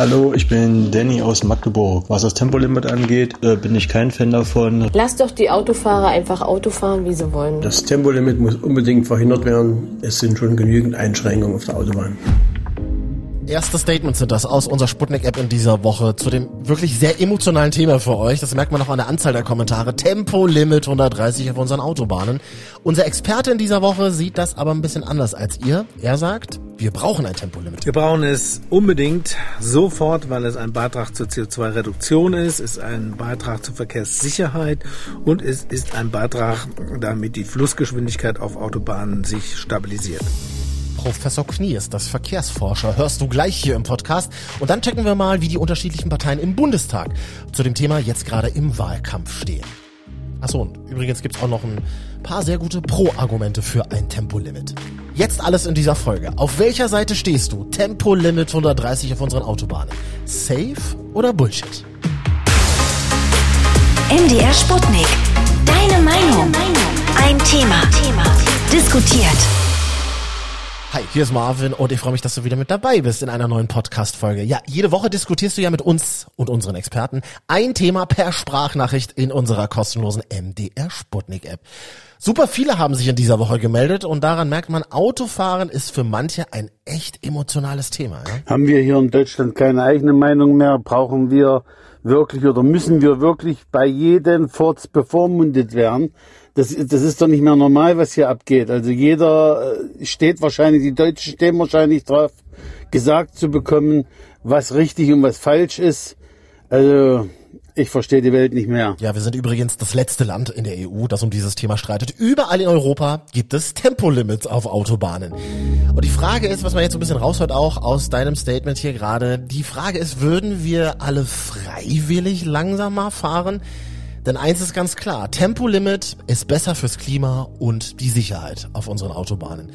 Hallo, ich bin Danny aus Magdeburg. Was das Tempolimit angeht, äh, bin ich kein Fan davon. Lass doch die Autofahrer einfach Auto fahren, wie sie wollen. Das Tempolimit muss unbedingt verhindert werden. Es sind schon genügend Einschränkungen auf der Autobahn. Erste Statements sind das aus unserer Sputnik-App in dieser Woche zu dem wirklich sehr emotionalen Thema für euch. Das merkt man auch an der Anzahl der Kommentare. Tempolimit 130 auf unseren Autobahnen. Unser Experte in dieser Woche sieht das aber ein bisschen anders als ihr. Er sagt, wir brauchen ein Tempolimit. Wir brauchen es unbedingt sofort, weil es ein Beitrag zur CO2-Reduktion ist, ist ein Beitrag zur Verkehrssicherheit und es ist ein Beitrag, damit die Flussgeschwindigkeit auf Autobahnen sich stabilisiert. Professor Knie ist das Verkehrsforscher. Hörst du gleich hier im Podcast. Und dann checken wir mal, wie die unterschiedlichen Parteien im Bundestag zu dem Thema jetzt gerade im Wahlkampf stehen. Achso, und übrigens gibt's auch noch ein paar sehr gute Pro-Argumente für ein Tempolimit. Jetzt alles in dieser Folge. Auf welcher Seite stehst du? Tempolimit 130 auf unseren Autobahnen. Safe oder Bullshit? MDR Sputnik. Deine Meinung. Ein Thema. Diskutiert. Hi, hier ist Marvin und ich freue mich, dass du wieder mit dabei bist in einer neuen Podcast-Folge. Ja, jede Woche diskutierst du ja mit uns und unseren Experten ein Thema per Sprachnachricht in unserer kostenlosen MDR Sputnik App. Super viele haben sich in dieser Woche gemeldet und daran merkt man, Autofahren ist für manche ein echt emotionales Thema. Ja? Haben wir hier in Deutschland keine eigene Meinung mehr? Brauchen wir wirklich oder müssen wir wirklich bei jedem Furz bevormundet werden? Das, das ist doch nicht mehr normal, was hier abgeht. Also jeder äh, steht wahrscheinlich, die Deutschen stehen wahrscheinlich drauf, gesagt zu bekommen, was richtig und was falsch ist. Also ich verstehe die Welt nicht mehr. Ja, wir sind übrigens das letzte Land in der EU, das um dieses Thema streitet. Überall in Europa gibt es Tempolimits auf Autobahnen. Und die Frage ist, was man jetzt so ein bisschen raushört auch aus deinem Statement hier gerade, die Frage ist, würden wir alle freiwillig langsamer fahren? Denn eins ist ganz klar, Tempolimit ist besser fürs Klima und die Sicherheit auf unseren Autobahnen.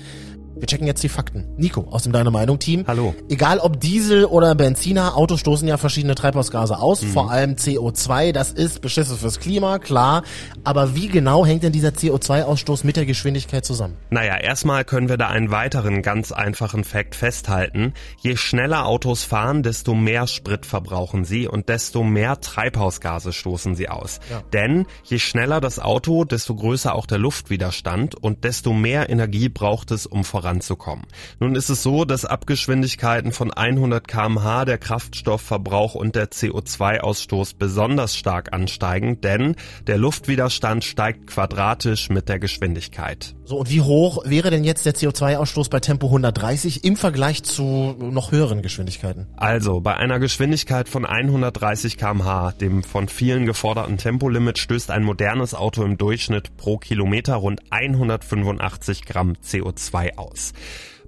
Wir checken jetzt die Fakten. Nico aus dem Deine Meinung Team. Hallo. Egal ob Diesel oder Benziner, Autos stoßen ja verschiedene Treibhausgase aus, mhm. vor allem CO2. Das ist beschissen fürs Klima, klar. Aber wie genau hängt denn dieser CO2-Ausstoß mit der Geschwindigkeit zusammen? Naja, erstmal können wir da einen weiteren ganz einfachen Fakt festhalten. Je schneller Autos fahren, desto mehr Sprit verbrauchen sie und desto mehr Treibhausgase stoßen sie aus. Ja. Denn je schneller das Auto, desto größer auch der Luftwiderstand und desto mehr Energie braucht es, um voran voranzukommen. Nun ist es so, dass Abgeschwindigkeiten von 100 kmh der Kraftstoffverbrauch und der CO2-Ausstoß besonders stark ansteigen, denn der Luftwiderstand steigt quadratisch mit der Geschwindigkeit. So, und wie hoch wäre denn jetzt der CO2-Ausstoß bei Tempo 130 im Vergleich zu noch höheren Geschwindigkeiten? Also, bei einer Geschwindigkeit von 130 kmh, dem von vielen geforderten Tempolimit, stößt ein modernes Auto im Durchschnitt pro Kilometer rund 185 Gramm CO2 aus aus.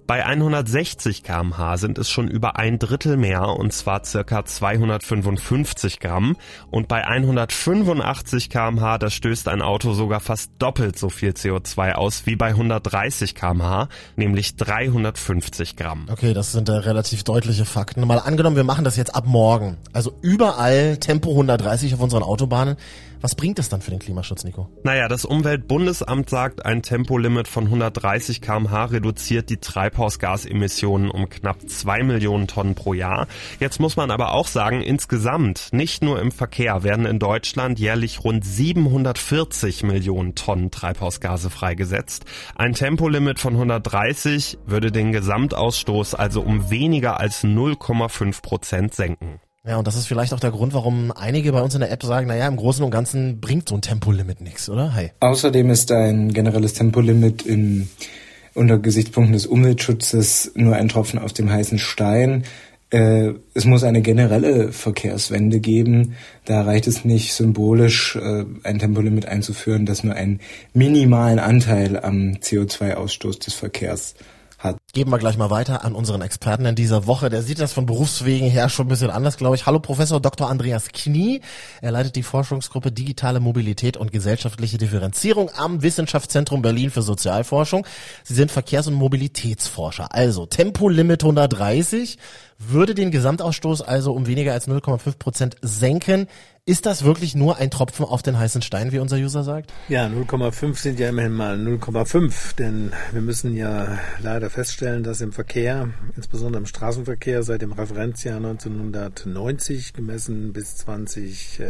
Bei 160 kmh sind es schon über ein Drittel mehr und zwar circa 255 Gramm und bei 185 kmh da stößt ein Auto sogar fast doppelt so viel CO2 aus wie bei 130 kmh, nämlich 350 Gramm. Okay, das sind da relativ deutliche Fakten. Mal angenommen, wir machen das jetzt ab morgen. Also überall Tempo 130 auf unseren Autobahnen. Was bringt es dann für den Klimaschutz, Nico? Naja, das Umweltbundesamt sagt, ein Tempolimit von 130 kmh reduziert die Treibhausgasemissionen um knapp zwei Millionen Tonnen pro Jahr. Jetzt muss man aber auch sagen, insgesamt, nicht nur im Verkehr, werden in Deutschland jährlich rund 740 Millionen Tonnen Treibhausgase freigesetzt. Ein Tempolimit von 130 würde den Gesamtausstoß also um weniger als 0,5 Prozent senken. Ja, und das ist vielleicht auch der Grund, warum einige bei uns in der App sagen, naja, im Großen und Ganzen bringt so ein Tempolimit nichts, oder? Hi. Außerdem ist ein generelles Tempolimit in, unter Gesichtspunkten des Umweltschutzes nur ein Tropfen auf dem heißen Stein. Äh, es muss eine generelle Verkehrswende geben. Da reicht es nicht symbolisch, äh, ein Tempolimit einzuführen, das nur einen minimalen Anteil am CO2-Ausstoß des Verkehrs hat. Geben wir gleich mal weiter an unseren Experten in dieser Woche. Der sieht das von Berufswegen her schon ein bisschen anders, glaube ich. Hallo Professor Dr. Andreas Knie. Er leitet die Forschungsgruppe Digitale Mobilität und gesellschaftliche Differenzierung am Wissenschaftszentrum Berlin für Sozialforschung. Sie sind Verkehrs- und Mobilitätsforscher. Also Tempolimit 130 würde den Gesamtausstoß also um weniger als 0,5 Prozent senken. Ist das wirklich nur ein Tropfen auf den heißen Stein, wie unser User sagt? Ja, 0,5 sind ja immerhin mal 0,5, denn wir müssen ja leider feststellen, dass im Verkehr, insbesondere im Straßenverkehr, seit dem Referenzjahr 1990 gemessen bis 20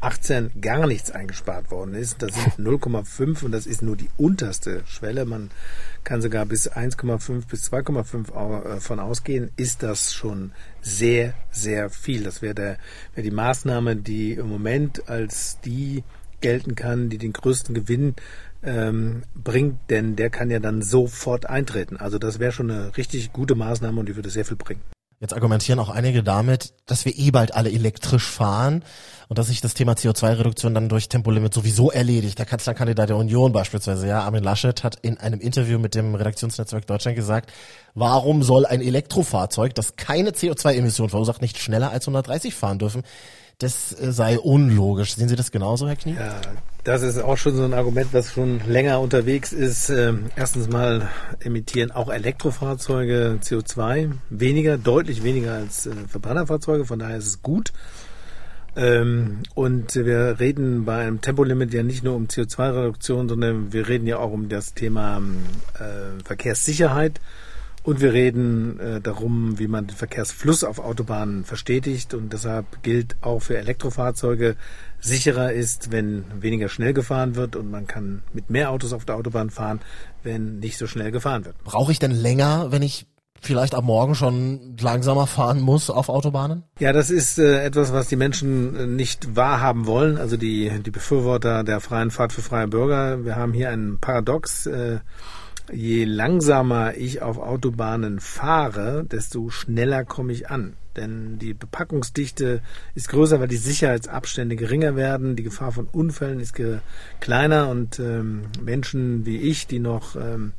18 gar nichts eingespart worden ist. Das sind 0,5 und das ist nur die unterste Schwelle. Man kann sogar bis 1,5 bis 2,5 äh, von ausgehen. Ist das schon sehr, sehr viel. Das wäre der, wäre die Maßnahme, die im Moment als die gelten kann, die den größten Gewinn ähm, bringt, denn der kann ja dann sofort eintreten. Also das wäre schon eine richtig gute Maßnahme und die würde sehr viel bringen. Jetzt argumentieren auch einige damit, dass wir eh bald alle elektrisch fahren und dass sich das Thema CO2-Reduktion dann durch Tempolimit sowieso erledigt. Der Kanzlerkandidat der Union beispielsweise, ja, Armin Laschet hat in einem Interview mit dem Redaktionsnetzwerk Deutschland gesagt, warum soll ein Elektrofahrzeug, das keine CO2-Emission verursacht, nicht schneller als 130 fahren dürfen? Das äh, sei unlogisch. Sehen Sie das genauso, Herr Knie? Ja, das ist auch schon so ein Argument, was schon länger unterwegs ist. Ähm, erstens mal emittieren auch Elektrofahrzeuge CO2 weniger, deutlich weniger als äh, Verbrennerfahrzeuge. Von daher ist es gut. Ähm, und wir reden bei einem Tempolimit ja nicht nur um CO2-Reduktion, sondern wir reden ja auch um das Thema äh, Verkehrssicherheit. Und wir reden äh, darum, wie man den Verkehrsfluss auf Autobahnen verstetigt. Und deshalb gilt auch für Elektrofahrzeuge, sicherer ist, wenn weniger schnell gefahren wird und man kann mit mehr Autos auf der Autobahn fahren, wenn nicht so schnell gefahren wird. Brauche ich denn länger, wenn ich vielleicht ab morgen schon langsamer fahren muss auf Autobahnen? Ja, das ist äh, etwas, was die Menschen äh, nicht wahrhaben wollen. Also die, die Befürworter der freien Fahrt für freie Bürger. Wir haben hier ein Paradox. Äh, je langsamer ich auf Autobahnen fahre, desto schneller komme ich an. Denn die Bepackungsdichte ist größer, weil die Sicherheitsabstände geringer werden, die Gefahr von Unfällen ist kleiner und ähm, Menschen wie ich, die noch ähm,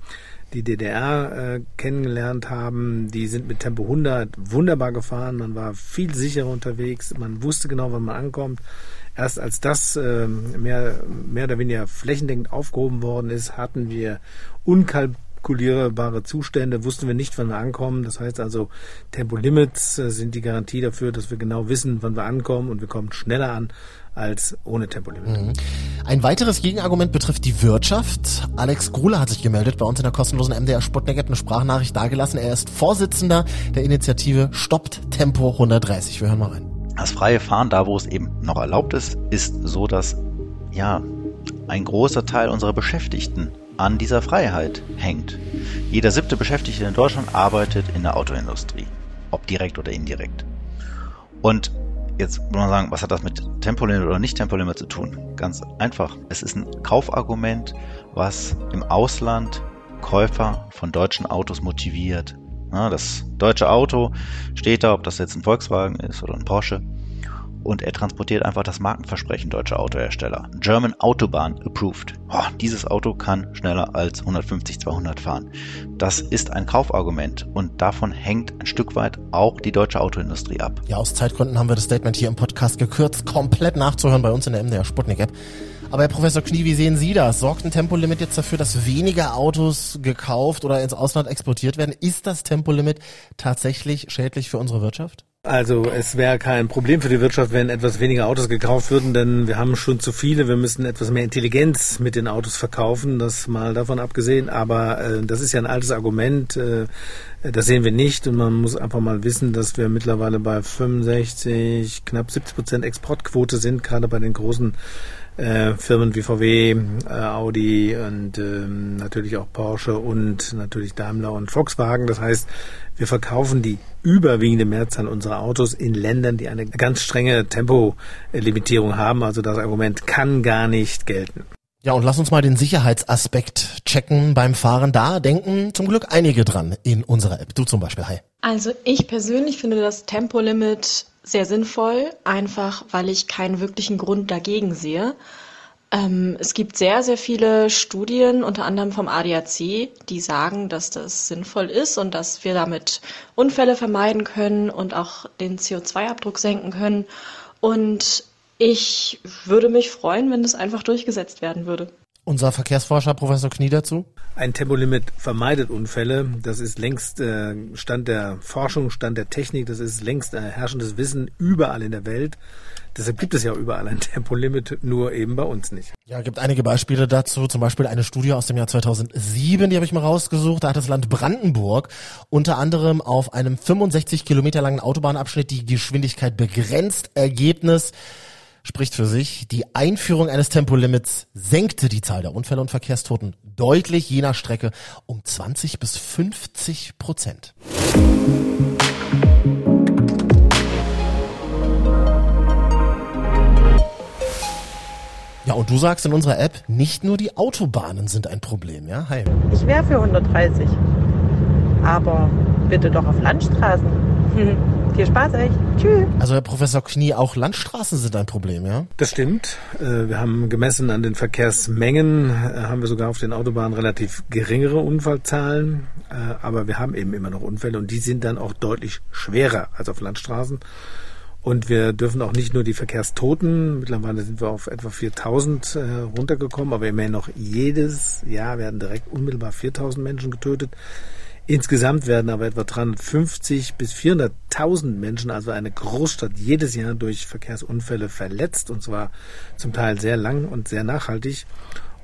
die DDR äh, kennengelernt haben, die sind mit Tempo 100 wunderbar gefahren, man war viel sicherer unterwegs, man wusste genau, wann man ankommt. Erst als das äh, mehr, mehr oder weniger flächendeckend aufgehoben worden ist, hatten wir unkalkulierbare Zustände, wussten wir nicht, wann wir ankommen. Das heißt also, Tempolimits äh, sind die Garantie dafür, dass wir genau wissen, wann wir ankommen und wir kommen schneller an als ohne Tempolimit. Mhm. Ein weiteres Gegenargument betrifft die Wirtschaft. Alex Gruhle hat sich gemeldet bei uns in der kostenlosen MDR Sputnik, hat eine Sprachnachricht dargelassen. Er ist Vorsitzender der Initiative Stoppt Tempo 130. Wir hören mal rein. Das freie Fahren, da wo es eben noch erlaubt ist, ist so, dass ja ein großer Teil unserer Beschäftigten an dieser Freiheit hängt. Jeder siebte Beschäftigte in Deutschland arbeitet in der Autoindustrie, ob direkt oder indirekt. Und Jetzt muss man sagen, was hat das mit Tempolimit oder nicht Tempolimit zu tun? Ganz einfach. Es ist ein Kaufargument, was im Ausland Käufer von deutschen Autos motiviert. Das deutsche Auto steht da, ob das jetzt ein Volkswagen ist oder ein Porsche und er transportiert einfach das Markenversprechen deutscher Autohersteller. German Autobahn approved. Oh, dieses Auto kann schneller als 150, 200 fahren. Das ist ein Kaufargument und davon hängt ein Stück weit auch die deutsche Autoindustrie ab. Ja, aus Zeitgründen haben wir das Statement hier im Podcast gekürzt, komplett nachzuhören bei uns in der MDR Sputnik App. Aber Herr Professor Knie, wie sehen Sie das? Sorgt ein Tempolimit jetzt dafür, dass weniger Autos gekauft oder ins Ausland exportiert werden? Ist das Tempolimit tatsächlich schädlich für unsere Wirtschaft? Also es wäre kein Problem für die Wirtschaft, wenn etwas weniger Autos gekauft würden, denn wir haben schon zu viele. Wir müssen etwas mehr Intelligenz mit den Autos verkaufen, das mal davon abgesehen. Aber äh, das ist ja ein altes Argument. Äh, das sehen wir nicht und man muss einfach mal wissen, dass wir mittlerweile bei 65, knapp 70 Prozent Exportquote sind, gerade bei den großen äh, Firmen wie VW, äh, Audi und ähm, natürlich auch Porsche und natürlich Daimler und Volkswagen. Das heißt, wir verkaufen die überwiegende Mehrzahl unserer Autos in Ländern, die eine ganz strenge Tempolimitierung haben. Also das Argument kann gar nicht gelten. Ja, und lass uns mal den Sicherheitsaspekt checken beim Fahren. Da denken zum Glück einige dran in unserer App. Du zum Beispiel, hi. Also ich persönlich finde das Tempolimit sehr sinnvoll, einfach weil ich keinen wirklichen Grund dagegen sehe. Ähm, es gibt sehr, sehr viele Studien, unter anderem vom ADAC, die sagen, dass das sinnvoll ist und dass wir damit Unfälle vermeiden können und auch den CO2-Abdruck senken können. Und ich würde mich freuen, wenn das einfach durchgesetzt werden würde. Unser Verkehrsforscher Professor Knie dazu? Ein Tempolimit vermeidet Unfälle. Das ist längst äh, Stand der Forschung, Stand der Technik. Das ist längst äh, herrschendes Wissen überall in der Welt. Deshalb gibt es ja überall ein Tempolimit, nur eben bei uns nicht. Ja, gibt einige Beispiele dazu. Zum Beispiel eine Studie aus dem Jahr 2007, die habe ich mal rausgesucht. Da hat das Land Brandenburg unter anderem auf einem 65 Kilometer langen Autobahnabschnitt die Geschwindigkeit begrenzt. Ergebnis spricht für sich. Die Einführung eines Tempolimits senkte die Zahl der Unfälle und Verkehrstoten deutlich je nach Strecke um 20 bis 50 Prozent. Ja, und du sagst in unserer App, nicht nur die Autobahnen sind ein Problem, ja? Hi. Ich wäre für 130. Aber bitte doch auf Landstraßen. Viel Spaß euch. Tschüss. Also Herr Professor Knie, auch Landstraßen sind ein Problem, ja? Das stimmt. Äh, wir haben gemessen an den Verkehrsmengen, äh, haben wir sogar auf den Autobahnen relativ geringere Unfallzahlen. Äh, aber wir haben eben immer noch Unfälle und die sind dann auch deutlich schwerer als auf Landstraßen. Und wir dürfen auch nicht nur die Verkehrstoten, mittlerweile sind wir auf etwa 4000 äh, runtergekommen, aber immerhin noch jedes Jahr werden direkt unmittelbar 4000 Menschen getötet. Insgesamt werden aber etwa 350 bis 400.000 Menschen, also eine Großstadt, jedes Jahr durch Verkehrsunfälle verletzt und zwar zum Teil sehr lang und sehr nachhaltig.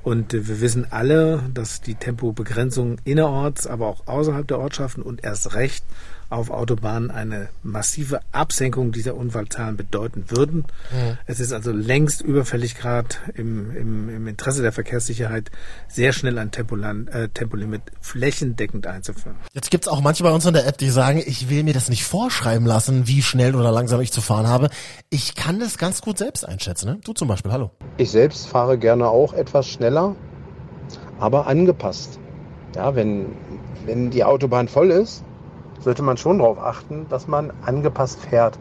Und wir wissen alle, dass die Tempobegrenzung innerorts, aber auch außerhalb der Ortschaften und erst recht auf Autobahnen eine massive Absenkung dieser Unfallzahlen bedeuten würden. Mhm. Es ist also längst überfällig, gerade im, im, im Interesse der Verkehrssicherheit, sehr schnell ein Tempolan, äh, Tempolimit flächendeckend einzuführen. Jetzt gibt's auch manche bei uns in der App, die sagen, ich will mir das nicht vorschreiben lassen, wie schnell oder langsam ich zu fahren habe. Ich kann das ganz gut selbst einschätzen. Ne? Du zum Beispiel, hallo. Ich selbst fahre gerne auch etwas schneller, aber angepasst. Ja, wenn, wenn die Autobahn voll ist, sollte man schon darauf achten, dass man angepasst fährt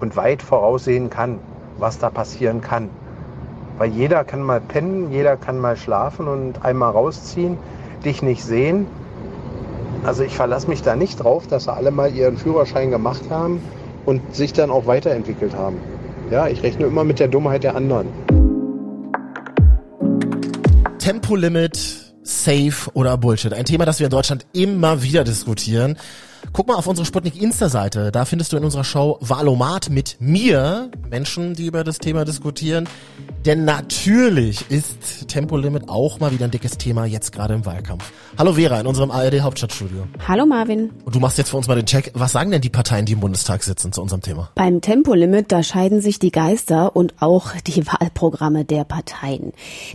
und weit voraussehen kann, was da passieren kann. Weil jeder kann mal pennen, jeder kann mal schlafen und einmal rausziehen, dich nicht sehen. Also ich verlasse mich da nicht drauf, dass sie alle mal ihren Führerschein gemacht haben und sich dann auch weiterentwickelt haben. Ja, ich rechne immer mit der Dummheit der anderen. Tempolimit, Safe oder Bullshit. Ein Thema, das wir in Deutschland immer wieder diskutieren. Guck mal auf unsere Sputnik Insta-Seite. Da findest du in unserer Show Valomat mit mir Menschen, die über das Thema diskutieren. Denn natürlich ist Tempolimit auch mal wieder ein dickes Thema jetzt gerade im Wahlkampf. Hallo Vera in unserem ARD Hauptstadtstudio. Hallo Marvin. Und du machst jetzt für uns mal den Check. Was sagen denn die Parteien, die im Bundestag sitzen zu unserem Thema? Beim Tempolimit, da scheiden sich die Geister und auch die Wahlprogramme der Parteien.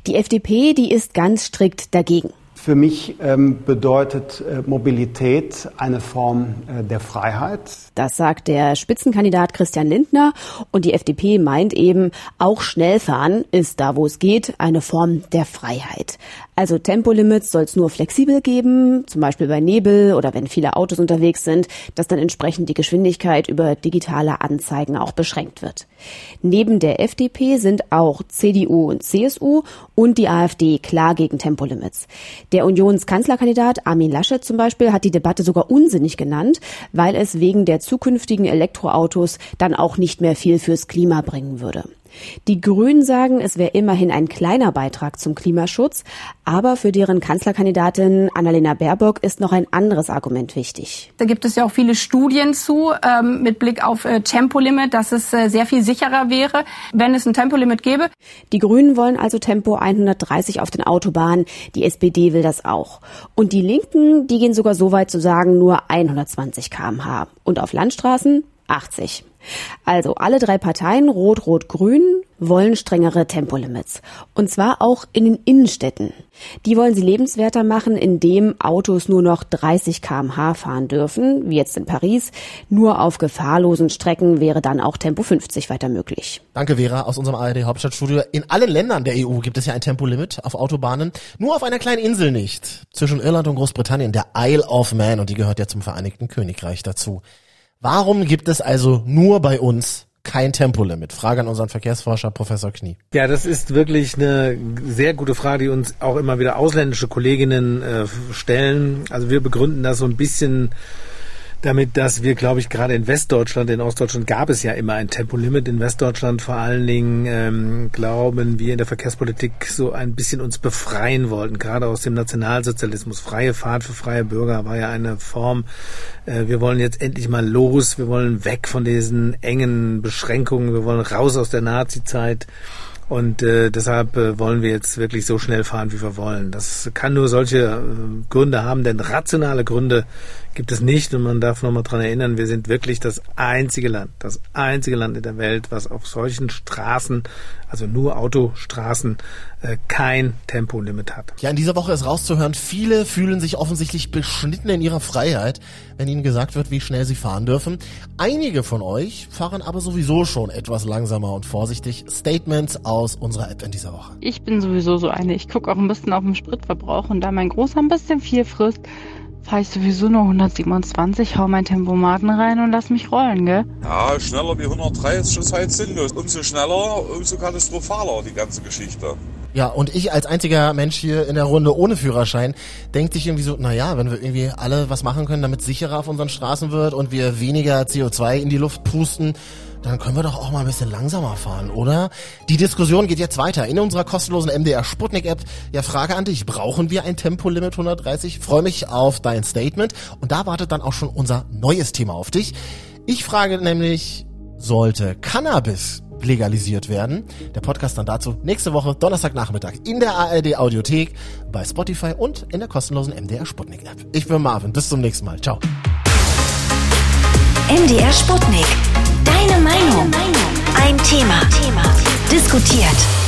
Die FDP, die ist ganz strikt dagegen. Für mich ähm, bedeutet äh, Mobilität eine Form äh, der Freiheit. Das sagt der Spitzenkandidat Christian Lindner. Und die FDP meint eben, auch Schnellfahren ist da, wo es geht, eine Form der Freiheit. Also Tempolimits soll es nur flexibel geben, zum Beispiel bei Nebel oder wenn viele Autos unterwegs sind, dass dann entsprechend die Geschwindigkeit über digitale Anzeigen auch beschränkt wird. Neben der FDP sind auch CDU und CSU und die AfD klar gegen Tempolimits. Der Unionskanzlerkandidat Armin Laschet zum Beispiel hat die Debatte sogar unsinnig genannt, weil es wegen der zukünftigen Elektroautos dann auch nicht mehr viel fürs Klima bringen würde. Die Grünen sagen, es wäre immerhin ein kleiner Beitrag zum Klimaschutz, aber für deren Kanzlerkandidatin Annalena Baerbock ist noch ein anderes Argument wichtig. Da gibt es ja auch viele Studien zu, ähm, mit Blick auf äh, Tempolimit, dass es äh, sehr viel sicherer wäre, wenn es ein Tempolimit gäbe. Die Grünen wollen also Tempo 130 auf den Autobahnen, die SPD will das auch. Und die Linken, die gehen sogar so weit zu sagen, nur 120 kmh. Und auf Landstraßen 80. Also alle drei Parteien, Rot, Rot, Grün, wollen strengere Tempolimits. Und zwar auch in den Innenstädten. Die wollen sie lebenswerter machen, indem Autos nur noch 30 kmh fahren dürfen, wie jetzt in Paris. Nur auf gefahrlosen Strecken wäre dann auch Tempo 50 weiter möglich. Danke, Vera, aus unserem ARD Hauptstadtstudio. In allen Ländern der EU gibt es ja ein Tempolimit auf Autobahnen. Nur auf einer kleinen Insel nicht. Zwischen Irland und Großbritannien, der Isle of Man. Und die gehört ja zum Vereinigten Königreich dazu. Warum gibt es also nur bei uns kein Tempolimit? Frage an unseren Verkehrsforscher Professor Knie. Ja, das ist wirklich eine sehr gute Frage, die uns auch immer wieder ausländische Kolleginnen äh, stellen. Also wir begründen das so ein bisschen damit, dass wir, glaube ich, gerade in Westdeutschland, in Ostdeutschland gab es ja immer ein Tempolimit. In Westdeutschland vor allen Dingen ähm, glauben wir in der Verkehrspolitik so ein bisschen uns befreien wollten, gerade aus dem Nationalsozialismus. Freie Fahrt für freie Bürger war ja eine Form. Äh, wir wollen jetzt endlich mal los. Wir wollen weg von diesen engen Beschränkungen. Wir wollen raus aus der Nazi-Zeit. Und äh, deshalb äh, wollen wir jetzt wirklich so schnell fahren, wie wir wollen. Das kann nur solche äh, Gründe haben, denn rationale Gründe gibt es nicht. Und man darf nochmal dran erinnern, wir sind wirklich das einzige Land, das einzige Land in der Welt, was auf solchen Straßen, also nur Autostraßen, äh, kein Tempolimit hat. Ja, in dieser Woche ist rauszuhören, viele fühlen sich offensichtlich beschnitten in ihrer Freiheit, wenn ihnen gesagt wird, wie schnell sie fahren dürfen. Einige von euch fahren aber sowieso schon etwas langsamer und vorsichtig. Statements aus unserer App in dieser Woche. Ich bin sowieso so eine. Ich gucke auch ein bisschen auf den Spritverbrauch und da mein Großer ein bisschen viel frisst, fahre ich sowieso nur 127, hau mein Tempomaten rein und lass mich rollen, gell? Ja, schneller wie 130 ist halt sinnlos. Umso schneller, umso katastrophaler die ganze Geschichte. Ja, und ich als einziger Mensch hier in der Runde ohne Führerschein denkt sich irgendwie so, naja, wenn wir irgendwie alle was machen können, damit es sicherer auf unseren Straßen wird und wir weniger CO2 in die Luft pusten, dann können wir doch auch mal ein bisschen langsamer fahren, oder? Die Diskussion geht jetzt weiter in unserer kostenlosen MDR Sputnik App. Ja, Frage an dich, brauchen wir ein Tempolimit 130? Freue mich auf dein Statement und da wartet dann auch schon unser neues Thema auf dich. Ich frage nämlich, sollte Cannabis legalisiert werden. Der Podcast dann dazu nächste Woche Donnerstagnachmittag in der ARD Audiothek, bei Spotify und in der kostenlosen MDR Sputnik App. Ich bin Marvin, bis zum nächsten Mal. Ciao. MDR Sputnik. Deine Meinung. Ein Thema. Diskutiert.